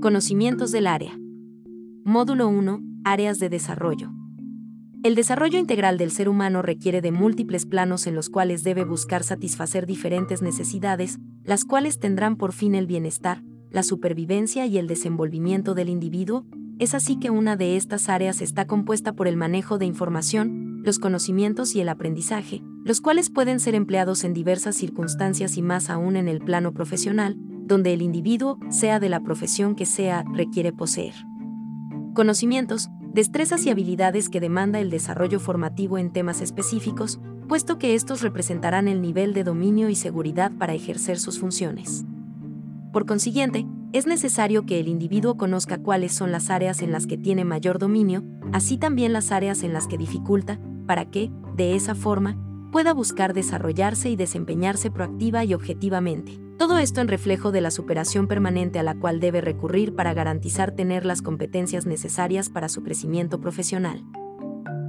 Conocimientos del área. Módulo 1. Áreas de desarrollo. El desarrollo integral del ser humano requiere de múltiples planos en los cuales debe buscar satisfacer diferentes necesidades, las cuales tendrán por fin el bienestar, la supervivencia y el desenvolvimiento del individuo. Es así que una de estas áreas está compuesta por el manejo de información, los conocimientos y el aprendizaje, los cuales pueden ser empleados en diversas circunstancias y más aún en el plano profesional, donde el individuo, sea de la profesión que sea, requiere poseer. Conocimientos, destrezas y habilidades que demanda el desarrollo formativo en temas específicos, puesto que estos representarán el nivel de dominio y seguridad para ejercer sus funciones. Por consiguiente, es necesario que el individuo conozca cuáles son las áreas en las que tiene mayor dominio, así también las áreas en las que dificulta, para que, de esa forma, pueda buscar desarrollarse y desempeñarse proactiva y objetivamente. Todo esto en reflejo de la superación permanente a la cual debe recurrir para garantizar tener las competencias necesarias para su crecimiento profesional.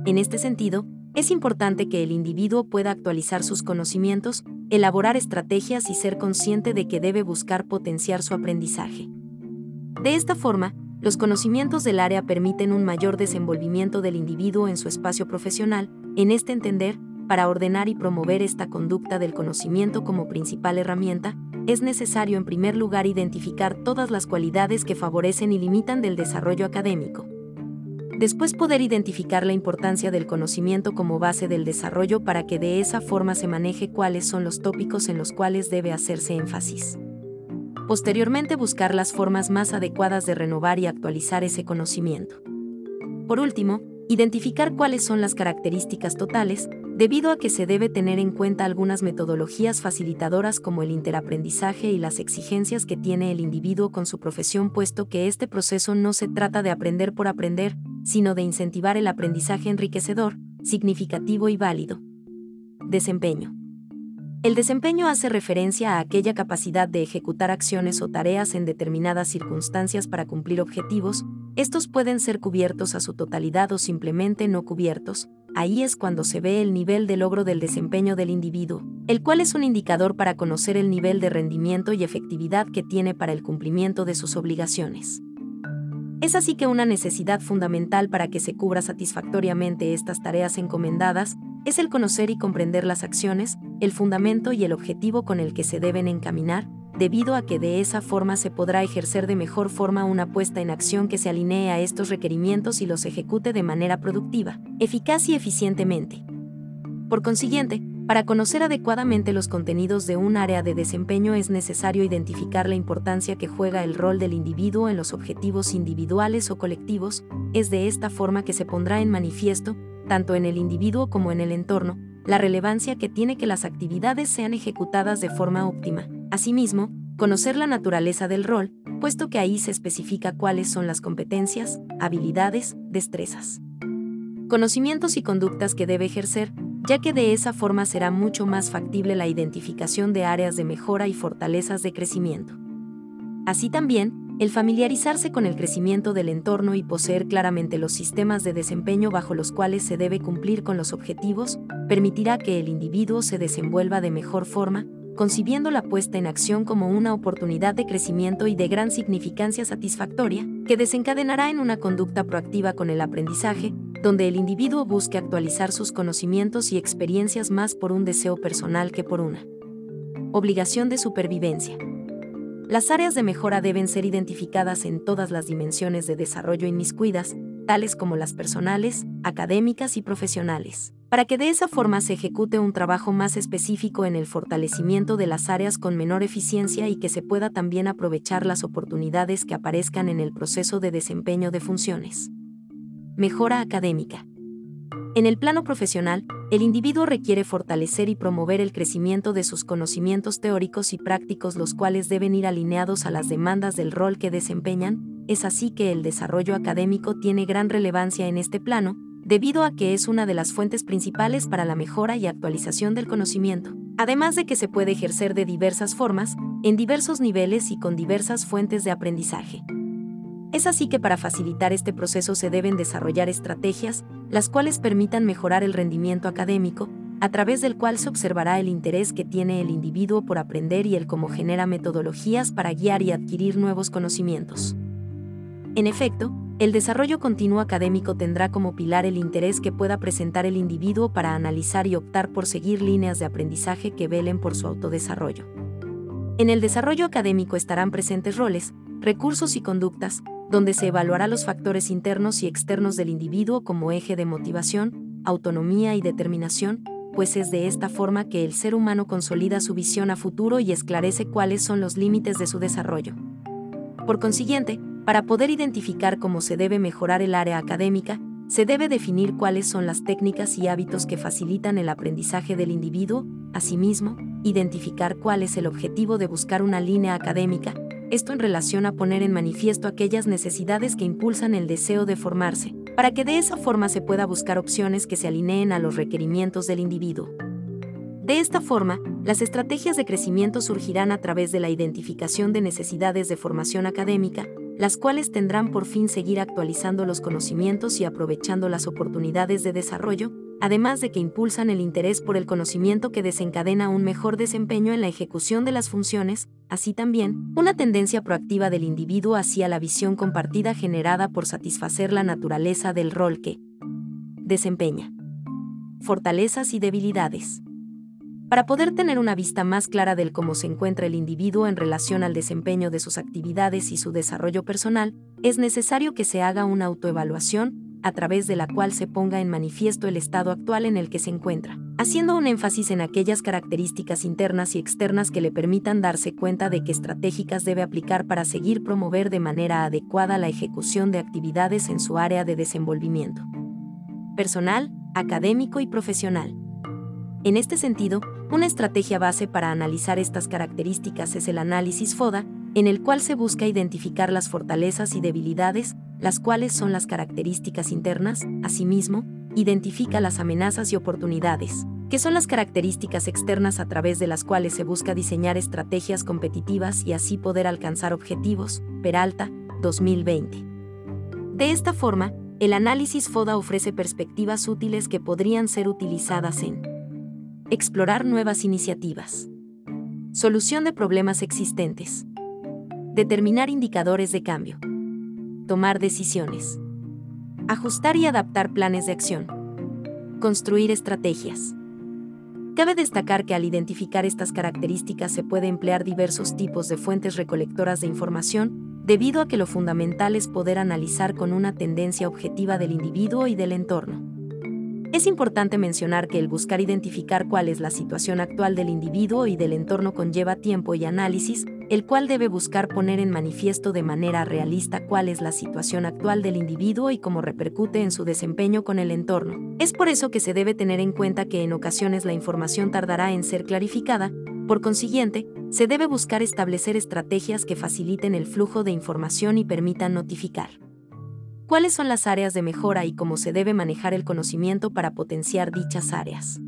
En este sentido, es importante que el individuo pueda actualizar sus conocimientos, elaborar estrategias y ser consciente de que debe buscar potenciar su aprendizaje. De esta forma, los conocimientos del área permiten un mayor desenvolvimiento del individuo en su espacio profesional, en este entender, para ordenar y promover esta conducta del conocimiento como principal herramienta, es necesario en primer lugar identificar todas las cualidades que favorecen y limitan del desarrollo académico. Después poder identificar la importancia del conocimiento como base del desarrollo para que de esa forma se maneje cuáles son los tópicos en los cuales debe hacerse énfasis. Posteriormente buscar las formas más adecuadas de renovar y actualizar ese conocimiento. Por último, identificar cuáles son las características totales, debido a que se debe tener en cuenta algunas metodologías facilitadoras como el interaprendizaje y las exigencias que tiene el individuo con su profesión, puesto que este proceso no se trata de aprender por aprender, sino de incentivar el aprendizaje enriquecedor, significativo y válido. Desempeño. El desempeño hace referencia a aquella capacidad de ejecutar acciones o tareas en determinadas circunstancias para cumplir objetivos, estos pueden ser cubiertos a su totalidad o simplemente no cubiertos, ahí es cuando se ve el nivel de logro del desempeño del individuo, el cual es un indicador para conocer el nivel de rendimiento y efectividad que tiene para el cumplimiento de sus obligaciones. Es así que una necesidad fundamental para que se cubra satisfactoriamente estas tareas encomendadas es el conocer y comprender las acciones, el fundamento y el objetivo con el que se deben encaminar, debido a que de esa forma se podrá ejercer de mejor forma una puesta en acción que se alinee a estos requerimientos y los ejecute de manera productiva, eficaz y eficientemente. Por consiguiente, para conocer adecuadamente los contenidos de un área de desempeño es necesario identificar la importancia que juega el rol del individuo en los objetivos individuales o colectivos, es de esta forma que se pondrá en manifiesto, tanto en el individuo como en el entorno, la relevancia que tiene que las actividades sean ejecutadas de forma óptima. Asimismo, conocer la naturaleza del rol, puesto que ahí se especifica cuáles son las competencias, habilidades, destrezas, conocimientos y conductas que debe ejercer, ya que de esa forma será mucho más factible la identificación de áreas de mejora y fortalezas de crecimiento. Así también, el familiarizarse con el crecimiento del entorno y poseer claramente los sistemas de desempeño bajo los cuales se debe cumplir con los objetivos, permitirá que el individuo se desenvuelva de mejor forma, concibiendo la puesta en acción como una oportunidad de crecimiento y de gran significancia satisfactoria, que desencadenará en una conducta proactiva con el aprendizaje, donde el individuo busque actualizar sus conocimientos y experiencias más por un deseo personal que por una obligación de supervivencia. Las áreas de mejora deben ser identificadas en todas las dimensiones de desarrollo inmiscuidas, tales como las personales, académicas y profesionales, para que de esa forma se ejecute un trabajo más específico en el fortalecimiento de las áreas con menor eficiencia y que se pueda también aprovechar las oportunidades que aparezcan en el proceso de desempeño de funciones. Mejora académica. En el plano profesional, el individuo requiere fortalecer y promover el crecimiento de sus conocimientos teóricos y prácticos los cuales deben ir alineados a las demandas del rol que desempeñan, es así que el desarrollo académico tiene gran relevancia en este plano, debido a que es una de las fuentes principales para la mejora y actualización del conocimiento, además de que se puede ejercer de diversas formas, en diversos niveles y con diversas fuentes de aprendizaje. Es así que para facilitar este proceso se deben desarrollar estrategias, las cuales permitan mejorar el rendimiento académico, a través del cual se observará el interés que tiene el individuo por aprender y el cómo genera metodologías para guiar y adquirir nuevos conocimientos. En efecto, el desarrollo continuo académico tendrá como pilar el interés que pueda presentar el individuo para analizar y optar por seguir líneas de aprendizaje que velen por su autodesarrollo. En el desarrollo académico estarán presentes roles, recursos y conductas, donde se evaluará los factores internos y externos del individuo como eje de motivación, autonomía y determinación, pues es de esta forma que el ser humano consolida su visión a futuro y esclarece cuáles son los límites de su desarrollo. Por consiguiente, para poder identificar cómo se debe mejorar el área académica, se debe definir cuáles son las técnicas y hábitos que facilitan el aprendizaje del individuo, asimismo, identificar cuál es el objetivo de buscar una línea académica, esto en relación a poner en manifiesto aquellas necesidades que impulsan el deseo de formarse, para que de esa forma se pueda buscar opciones que se alineen a los requerimientos del individuo. De esta forma, las estrategias de crecimiento surgirán a través de la identificación de necesidades de formación académica, las cuales tendrán por fin seguir actualizando los conocimientos y aprovechando las oportunidades de desarrollo, además de que impulsan el interés por el conocimiento que desencadena un mejor desempeño en la ejecución de las funciones, así también, una tendencia proactiva del individuo hacia la visión compartida generada por satisfacer la naturaleza del rol que desempeña. Fortalezas y debilidades. Para poder tener una vista más clara del cómo se encuentra el individuo en relación al desempeño de sus actividades y su desarrollo personal, es necesario que se haga una autoevaluación, a través de la cual se ponga en manifiesto el estado actual en el que se encuentra, haciendo un énfasis en aquellas características internas y externas que le permitan darse cuenta de qué estratégicas debe aplicar para seguir promover de manera adecuada la ejecución de actividades en su área de desenvolvimiento personal, académico y profesional. En este sentido, una estrategia base para analizar estas características es el análisis FODA, en el cual se busca identificar las fortalezas y debilidades, las cuales son las características internas, asimismo, identifica las amenazas y oportunidades, que son las características externas a través de las cuales se busca diseñar estrategias competitivas y así poder alcanzar objetivos, Peralta, 2020. De esta forma, el análisis FODA ofrece perspectivas útiles que podrían ser utilizadas en Explorar nuevas iniciativas. Solución de problemas existentes. Determinar indicadores de cambio. Tomar decisiones. Ajustar y adaptar planes de acción. Construir estrategias. Cabe destacar que al identificar estas características se puede emplear diversos tipos de fuentes recolectoras de información, debido a que lo fundamental es poder analizar con una tendencia objetiva del individuo y del entorno. Es importante mencionar que el buscar identificar cuál es la situación actual del individuo y del entorno conlleva tiempo y análisis, el cual debe buscar poner en manifiesto de manera realista cuál es la situación actual del individuo y cómo repercute en su desempeño con el entorno. Es por eso que se debe tener en cuenta que en ocasiones la información tardará en ser clarificada, por consiguiente, se debe buscar establecer estrategias que faciliten el flujo de información y permitan notificar cuáles son las áreas de mejora y cómo se debe manejar el conocimiento para potenciar dichas áreas.